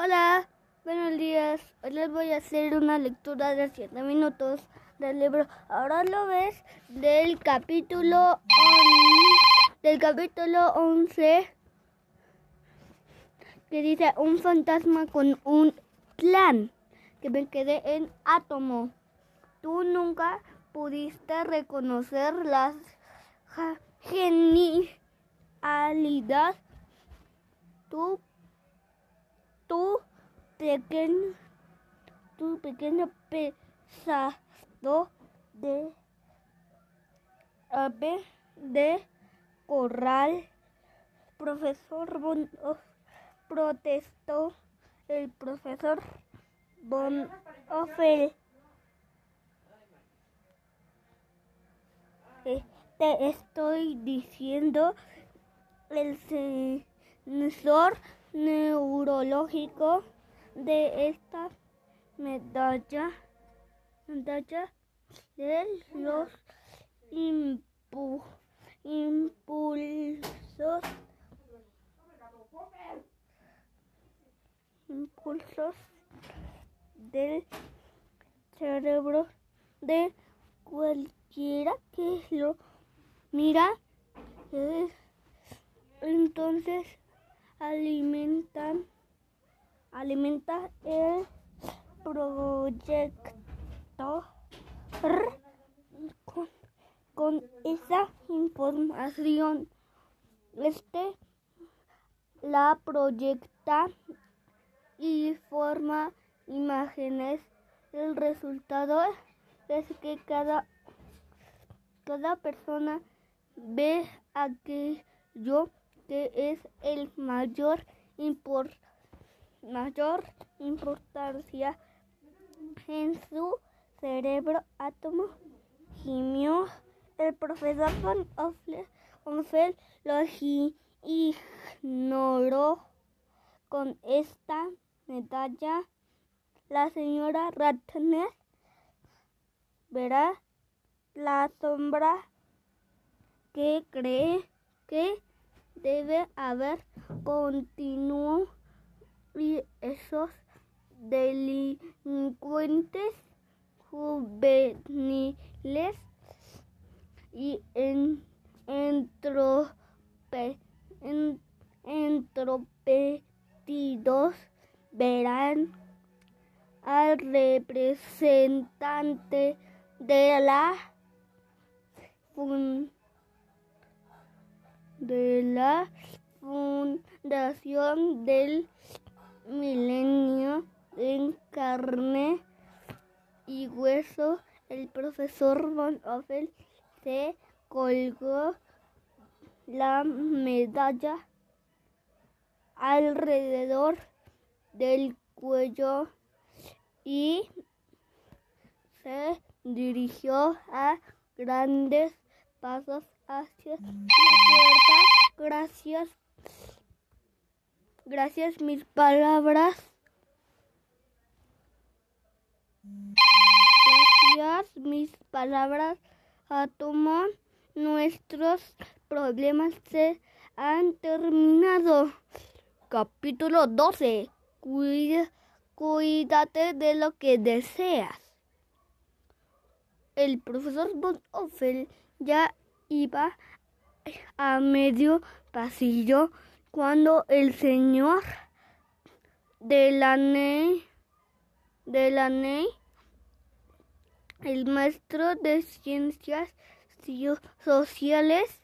Hola, buenos días. Hoy les voy a hacer una lectura de 7 minutos del libro Ahora lo ves del capítulo on- del capítulo 11 que dice un fantasma con un plan que me quedé en átomo. Tú nunca pudiste reconocer la genialidad tu tu pequeño tu pequeño pesado de ave de corral. Profesor Von Hoff protestó. El profesor Von Hoffel Eh, te estoy diciendo el sensor neurológico de esta medalla, medalla de los impu- impulsos impulsos del cerebro de cualquiera que lo mira. Entonces alimentan alimenta el proyecto con, con esa información. Este la proyecta y forma imágenes. El resultado es que cada cada persona ve aquello que es el mayor impor- mayor importancia en su cerebro átomo gimió el profesor von Offle- Onfel lo ignoró con esta medalla. La señora Ratner verá la sombra que cree que debe haber continuo y esos delincuentes juveniles y en, verán al representante de la fun- de la fundación del milenio en carne y hueso. El profesor von Offel se colgó la medalla alrededor del cuello y se dirigió a grandes pasos hacia la puerta. Gracias. Gracias mis palabras. Gracias mis palabras. Átomo, nuestros problemas se han terminado. Capítulo 12. Cuida, cuídate de lo que deseas. El profesor Von ya iba a medio pasillo cuando el señor Delaney, Delaney el maestro de ciencias sociales,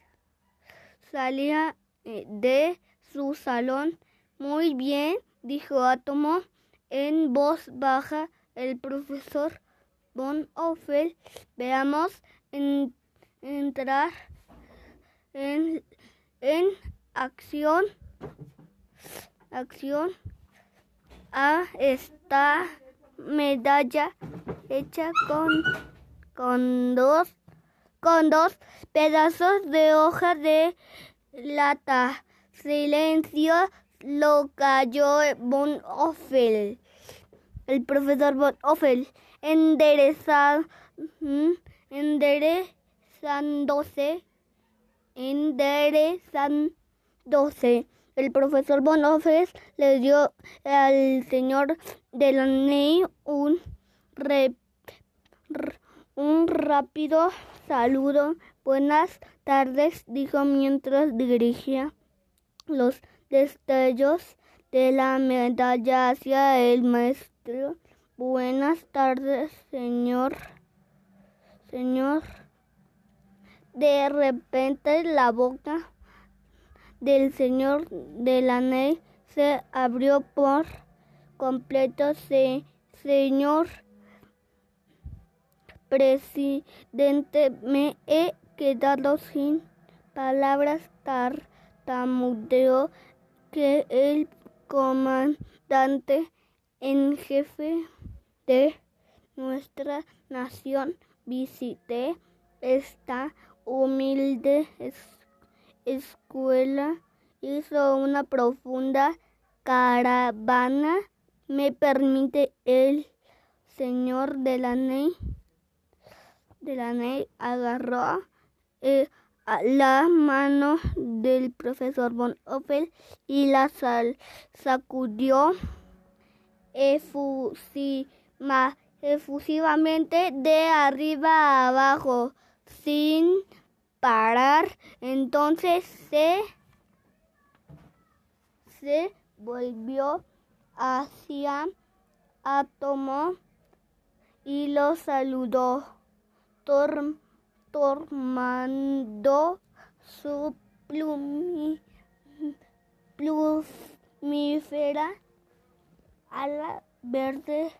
salía eh, de su salón. Muy bien, dijo Átomo en voz baja el profesor Von Offel. Veamos en- entrar en, en acción acción a esta medalla hecha con con dos con dos pedazos de hoja de lata. Silencio lo cayó Von Offel. El profesor Von Offel enderezado, enderezándose, enderezándose el profesor Bonofes le dio al señor de la un, un rápido saludo. Buenas tardes, dijo mientras dirigía los destellos de la medalla hacia el maestro. Buenas tardes, señor. Señor. De repente la boca del señor de la ney se abrió por completo. Se, señor presidente, me he quedado sin palabras. Tartamudeó que el comandante en jefe de nuestra nación visité esta humilde escuela, hizo una profunda caravana. Me permite el señor de la ley, de la agarró eh, la mano del profesor Von Oppel y la sacudió efusivamente de arriba a abajo sin parar. Entonces se, se volvió hacia Átomo y lo saludó, tomando su plumífera ala verde.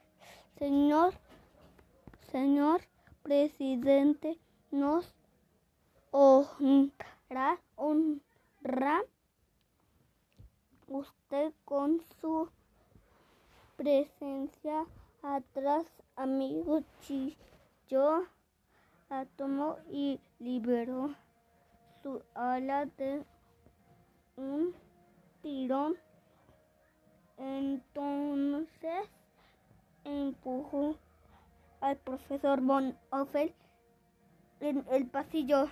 Señor, señor presidente, nos honra, honra usted con su presencia atrás, amigo Chillo, tomó y liberó su ala de un tirón. Entonces empujó al profesor Von Offel en el pasillo.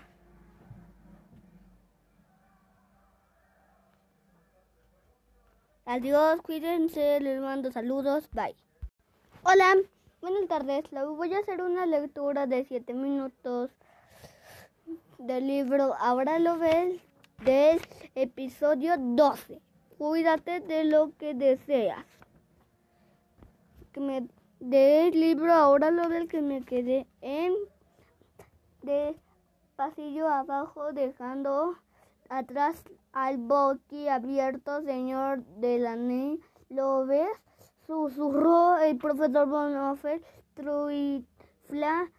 Adiós, cuídense, les mando saludos, bye. Hola, buenas tardes. Voy a hacer una lectura de 7 minutos del libro Ahora lo ves del episodio 12. Cuídate de lo que deseas. Que me libro Ahora lo ves que me quedé en de pasillo abajo dejando atrás al boqui abierto, señor de la ne ¿Lo ves? Susurró el profesor Bonhoeffer. Truifla,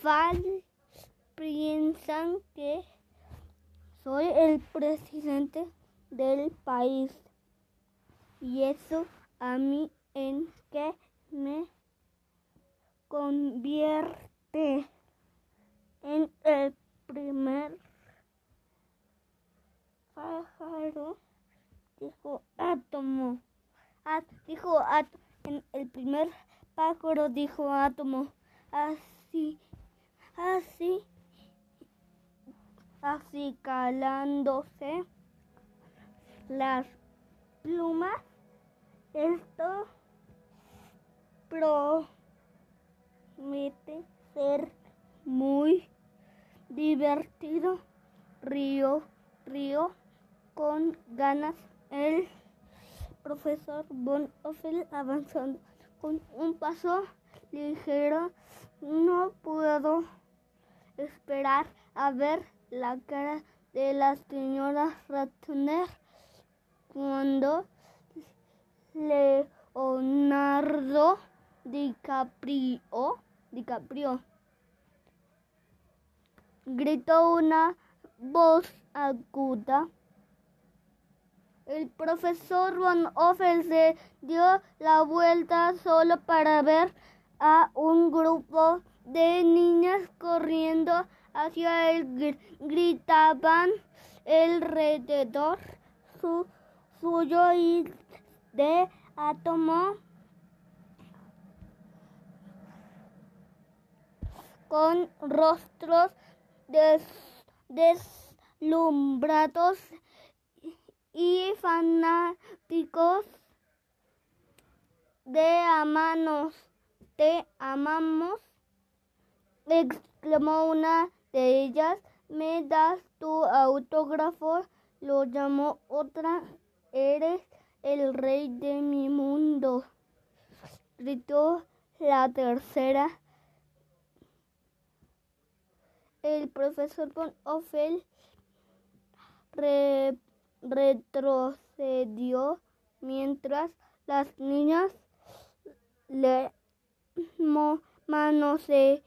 fal, piensan que soy el presidente del país. Y eso a mí en que me convierte en el primer pájaro, dijo átomo. dijo átomo. En el primer pájaro dijo átomo. Así, así, así calándose las plumas. Esto promete ser muy divertido. Río, río con ganas el profesor Von Offel avanzando con un paso ligero. No puedo esperar a ver la cara de la señora Ratner cuando Leonardo DiCaprio, DiCaprio gritó una voz aguda. El profesor Von Offel se dio la vuelta solo para ver a un grupo de niñas corriendo hacia él. Gritaban alrededor su, suyo y de átomo con rostros des, lumbratos y fanáticos de amanos, te amamos, exclamó una de ellas, me das tu autógrafo, lo llamó otra, eres el rey de mi mundo, gritó la tercera. El profesor von Ophel retrocedió mientras las niñas le manoseaban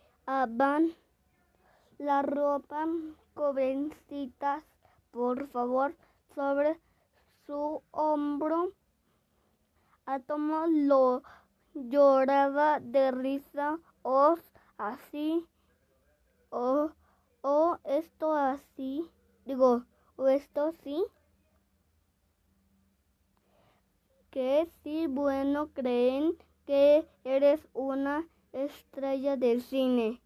la ropa. Jovencitas, por favor, sobre su hombro. Átomo lo lloraba de risa. Os así. O, o esto así. Digo, o esto sí. Que si bueno creen que eres una estrella de cine.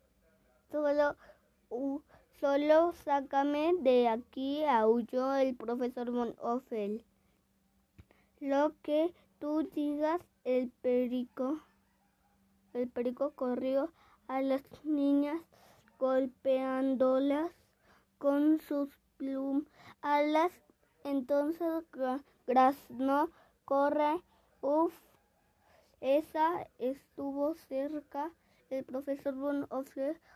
Solo, solo sácame de aquí, aulló el profesor Von Offel. Lo que tú digas, el perico. El perico corrió a las niñas golpeándolas con sus plum alas. Entonces Grasno corre, uff, esa estuvo cerca. El profesor Von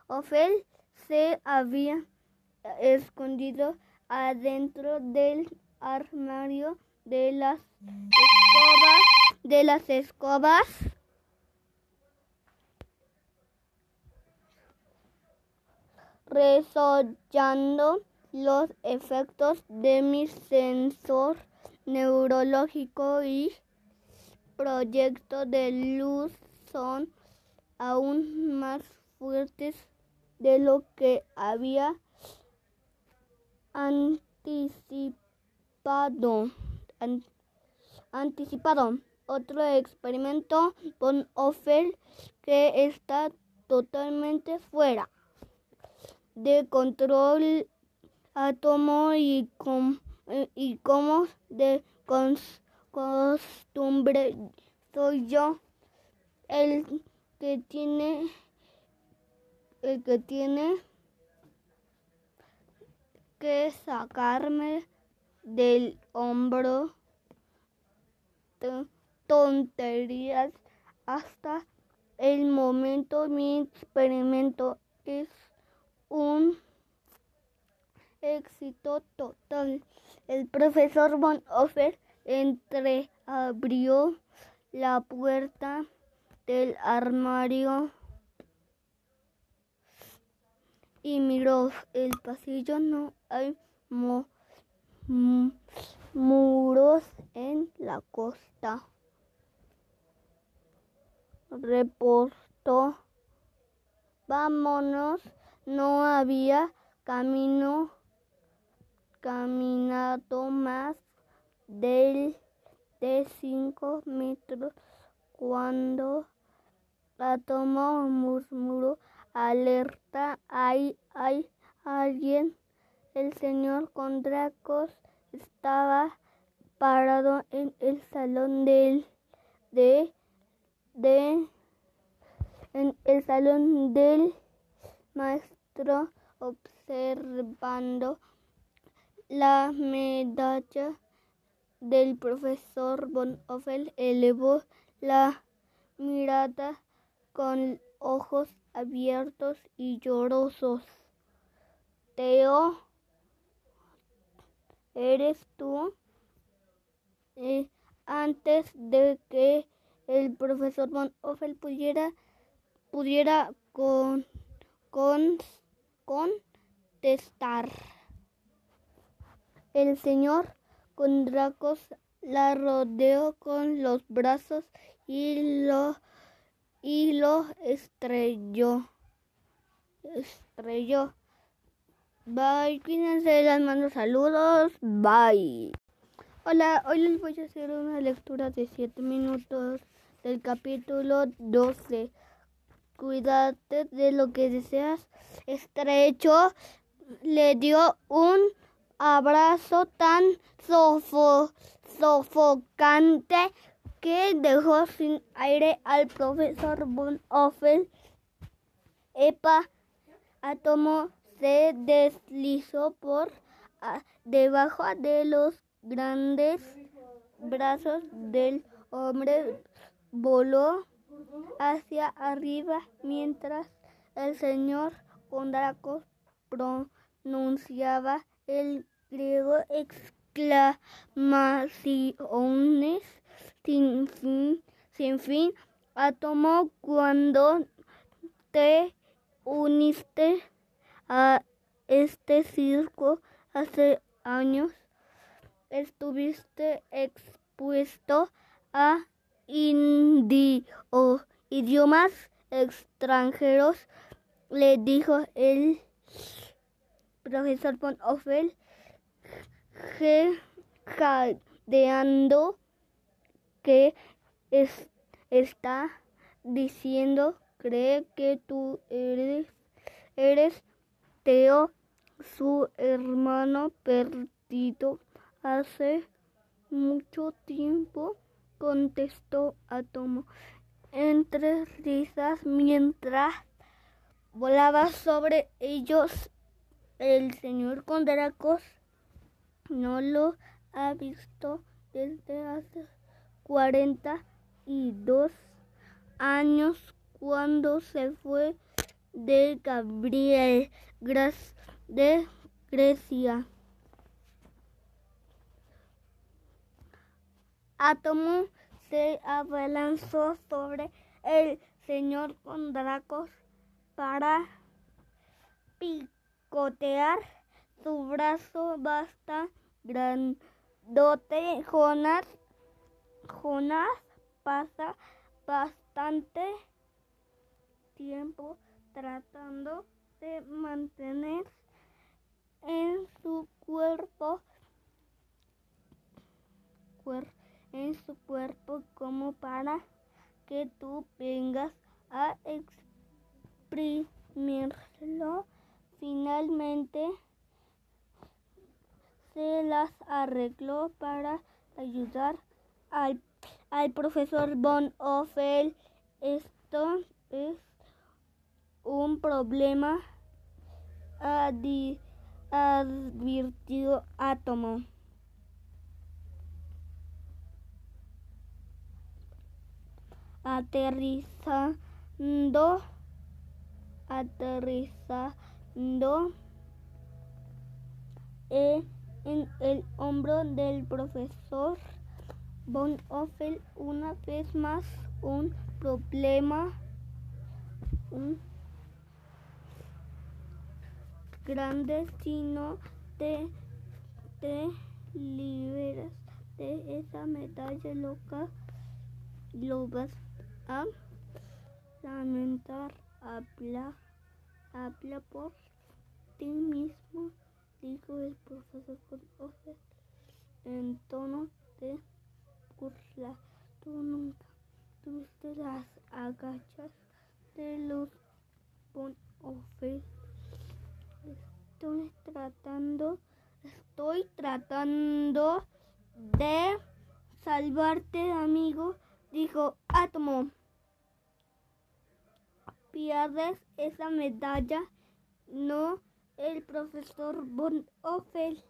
Offel se había escondido adentro del armario de las escobas, de las escobas. Resollando los efectos de mi sensor neurológico y proyectos de luz son aún más fuertes de lo que había anticipado. Otro experimento con Offer que está totalmente fuera de control átomo y, y como de costumbre. Soy yo el que tiene el que tiene que sacarme del hombro tonterías hasta el momento. Mi experimento es un éxito total. El profesor Von Offer entreabrió la puerta del armario y miró el pasillo. No hay muros en la costa. Reportó. Vámonos. No había camino caminado más del de cinco metros cuando Átomo murmuró alerta hay hay alguien el señor Condracos estaba parado en el salón del de de en el salón del maestro observando la medalla del profesor Von Offel elevó la mirada con ojos abiertos y llorosos. Teo, ¿eres tú? Eh, antes de que el profesor Von Offel pudiera, pudiera con, con, contestar. El señor Condracos la rodeó con los brazos y lo, y lo estrelló. Estrelló. Bye, cuídense, les mando saludos. Bye. Hola, hoy les voy a hacer una lectura de 7 minutos del capítulo 12. Cuídate de lo que deseas. Estrecho le dio un abrazo tan sofocante que dejó sin aire al profesor Von. Epa átomo se deslizó por debajo de los grandes brazos del hombre, voló hacia arriba mientras el señor Condraco pronunciaba el griego exclamaciones sin fin, sin fin. Cuando te uniste a este circo hace años, estuviste expuesto a idiomas extranjeros, le dijo el profesor von Offel, jadeando que está diciendo, cree que tú eres, eres Teo, su hermano perdido hace mucho tiempo, contestó Atomo entre risas mientras volaba sobre ellos el señor Condracos no lo ha visto desde hace 42 años cuando se fue de Gabriel de Grecia. Átomo se abalanzó sobre el señor Condracos para picotear su brazo basta grandote. Jonas, Jonas pasa bastante tiempo tratando de mantener en su cuerpo, en su cuerpo como para que tú vengas a exprimirlo. Finalmente se las arregló para ayudar al, al profesor Von Offel. Esto es un problema, advirtió Átomo. Aterrizando, aterrizando en el hombro del profesor Von Offel una vez más un problema un grande si no te, te liberas de esa medalla loca lo vas a lamentar habla habla por ti mismo dijo el profesor Offel en tono de burla. Tú nunca tuviste las agachas de los Offel estoy tratando, estoy tratando de salvarte, amigo, dijo Átomo. Pierdes esa medalla, no el profesor Von Offel.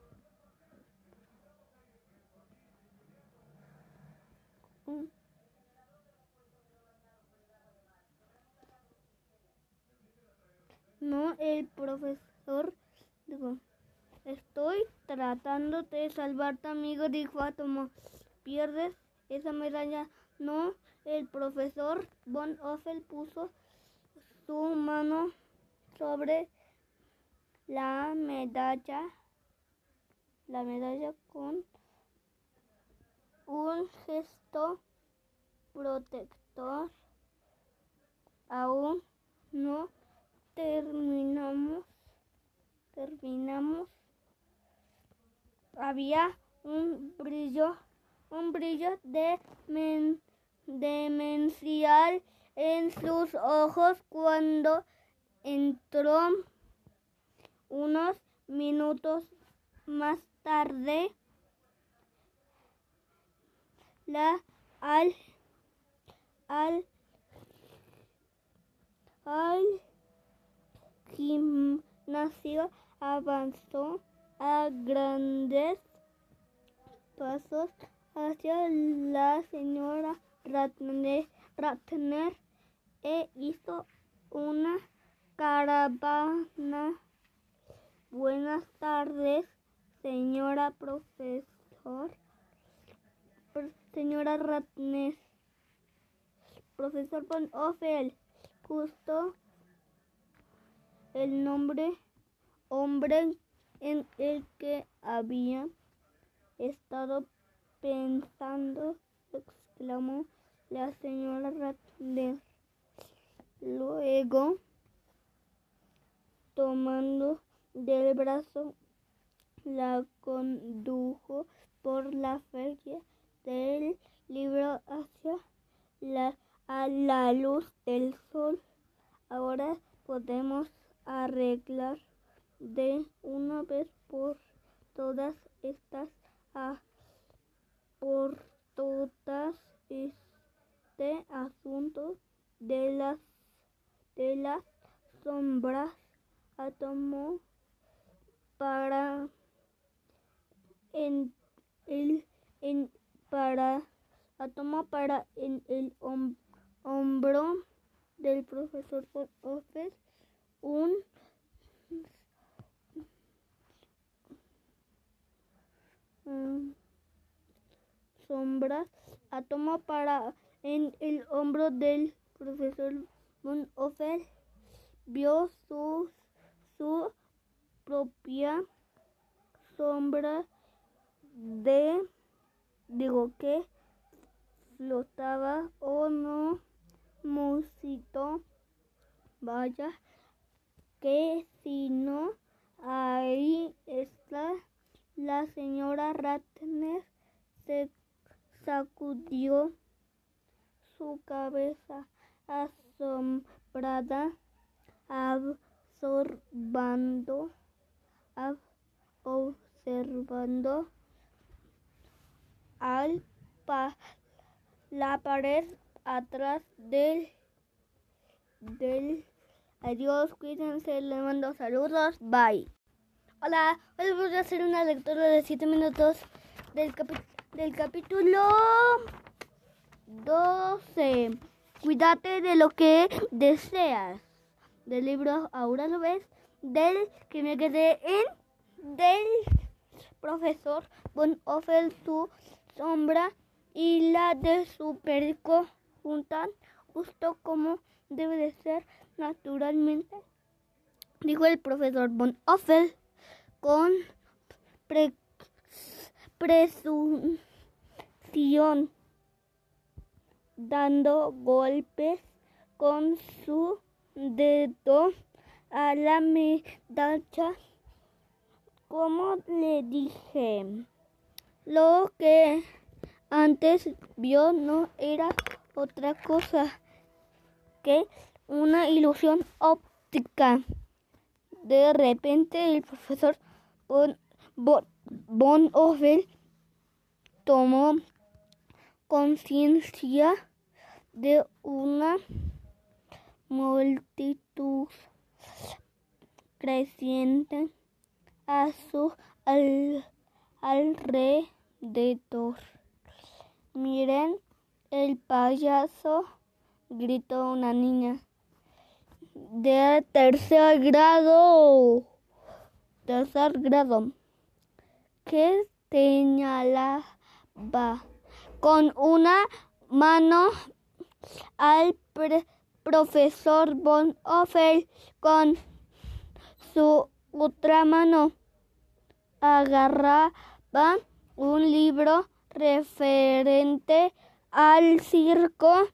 No el profesor Digo, estoy tratando de salvarte, amigo, dijo Átomo. Pierdes esa medalla. No, el profesor Von Offel puso su mano sobre la medalla, la medalla con un gesto protector. Aún no terminamos terminamos, había un brillo, un brillo de demencial en sus ojos cuando entró unos minutos más tarde, la al al al gimnasio avanzó a grandes pasos hacia la señora Ratner, Ratner e hizo una caravana. Buenas tardes, señora profesor. Señora Ratner. Profesor von Offel. Justo el nombre hombre en el que había estado pensando, exclamó la señora Ratner. Luego, tomando del brazo, la condujo por la feria del libro hacia la, a la luz del sol. Ahora podemos arreglar de una vez por todas estas a por todas este asunto de las de las sombras átomo para en el en para átomo para en el hombro del profesor Office un sombras átomo para en el hombro del profesor Von Offel vio su, su propia sombra de digo que flotaba o no musito. Vaya que si no ahí está la señora Ratner se sacudió su cabeza asombrada, absorbando, observando al la pared atrás del del adiós cuídense le mando saludos bye. Hola hoy voy a hacer una lectura de 7 minutos del, capi del capítulo 12 Cuídate de lo que deseas. Del libro Ahora lo ves, del que me quedé en, del profesor Von Offel, su sombra y la de su perico juntan justo como debe de ser naturalmente, dijo el profesor Von Offel con presunción dando golpes con su dedo a la medalla. Como le dije, lo que antes vio no era otra cosa que una ilusión óptica. De repente el profesor Von, Von, tomó conciencia de una multitud creciente a su alrededor. Miren, el payaso, gritó una niña de tercer grado. Tercer grado. Que señalaba con una mano al profesor Von Offel con su otra mano. Agarraba un libro referente al circo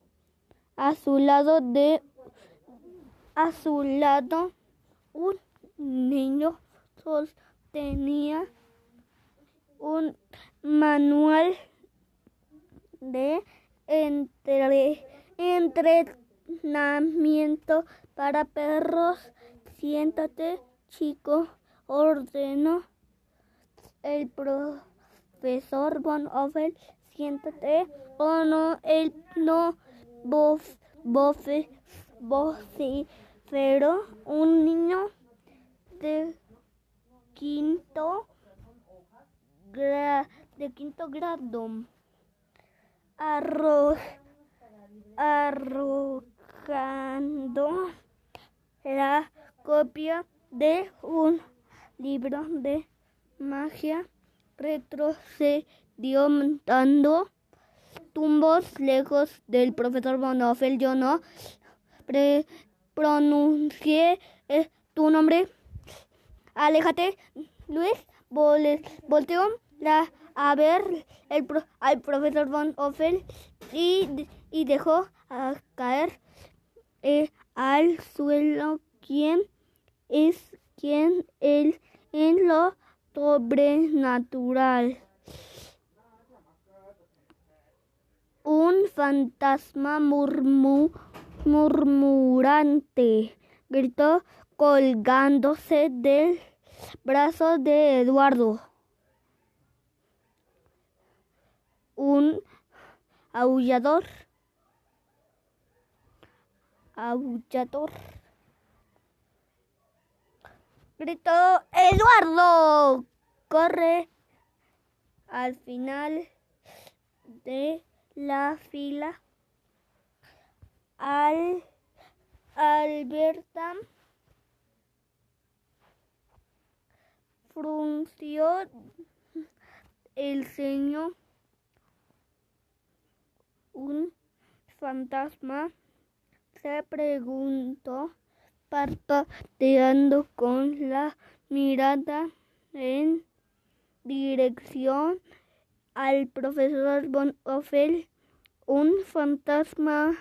a su lado de a su lado un niño sostenía un manual de entre, entrenamiento para perros. Siéntate, chico, ordenó. el profesor Von Offel, siéntate o no, él no voz, voce, vociferó un niño de quinto de quinto grado arro, arrojando la copia de un libro de magia retrocedió montando tumbos lejos del profesor Bonhoeffer. Yo no pre- pronuncié eh, tu nombre. Aléjate, Luis. Vol- volteó la, a ver el al profesor Von Offel y, y dejó caer eh, al suelo quién es quien él en lo sobrenatural. Un fantasma murmu- murmurante gritó colgándose del brazo de Eduardo. Un aullador. Aullador. Gritó Eduardo. Corre al final de la fila. Al Alberta frunció el ceño. Un fantasma se preguntó, parpadeando con la mirada en dirección al profesor Von Offel. Un fantasma,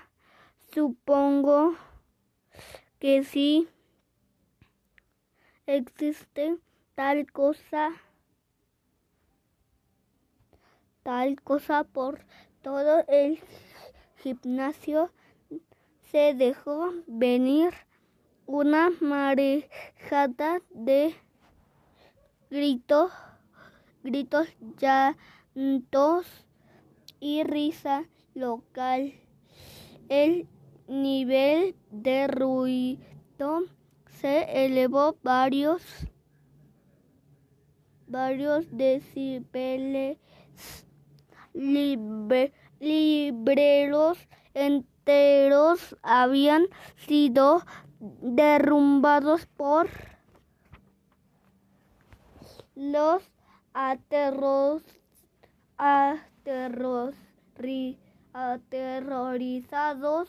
supongo que sí existe tal cosa, tal cosa por todo el gimnasio se dejó venir una marejada de gritos, gritos, llantos y risa local. El nivel de ruido se elevó varios varios decibeles Libre- libreros enteros habían sido derrumbados por los aterros, aterros, ri- aterrorizados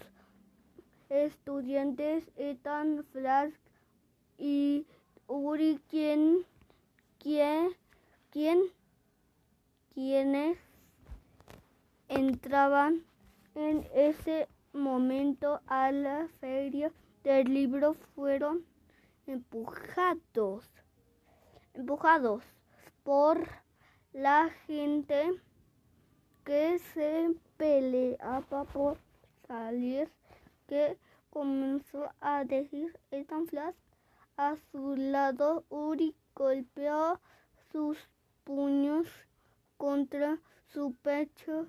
estudiantes Ethan Flask y Uri quien quien quien quienes entraban en ese momento a la feria del libro fueron empujados empujados por la gente que se peleaba por salir que comenzó a decir Flash a su lado Uri golpeó sus puños contra su pecho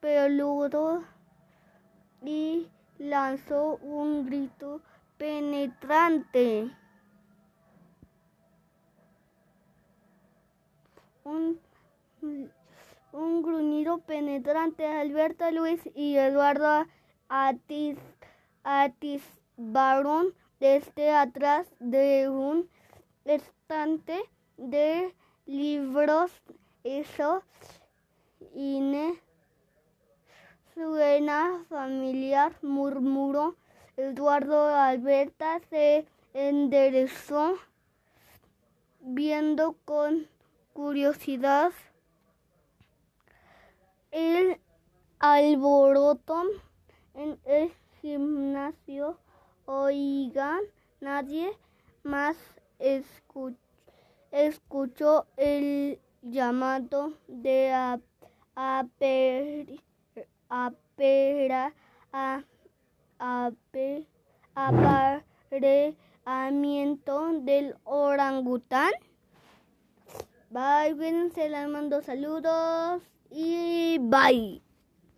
peludo y lanzó un grito penetrante. Un, un gruñido penetrante. Alberto Luis y Eduardo atis, atisbaron desde atrás de un estante de libros. Eso Ine suena familiar, murmuró. Eduardo Alberta se enderezó, viendo con curiosidad el alboroto en el gimnasio. Oigan, nadie más escu- escuchó el llamado de a- aper- apera- a- ape- apareamiento del orangután. Bye, cuídense, les mando saludos y bye.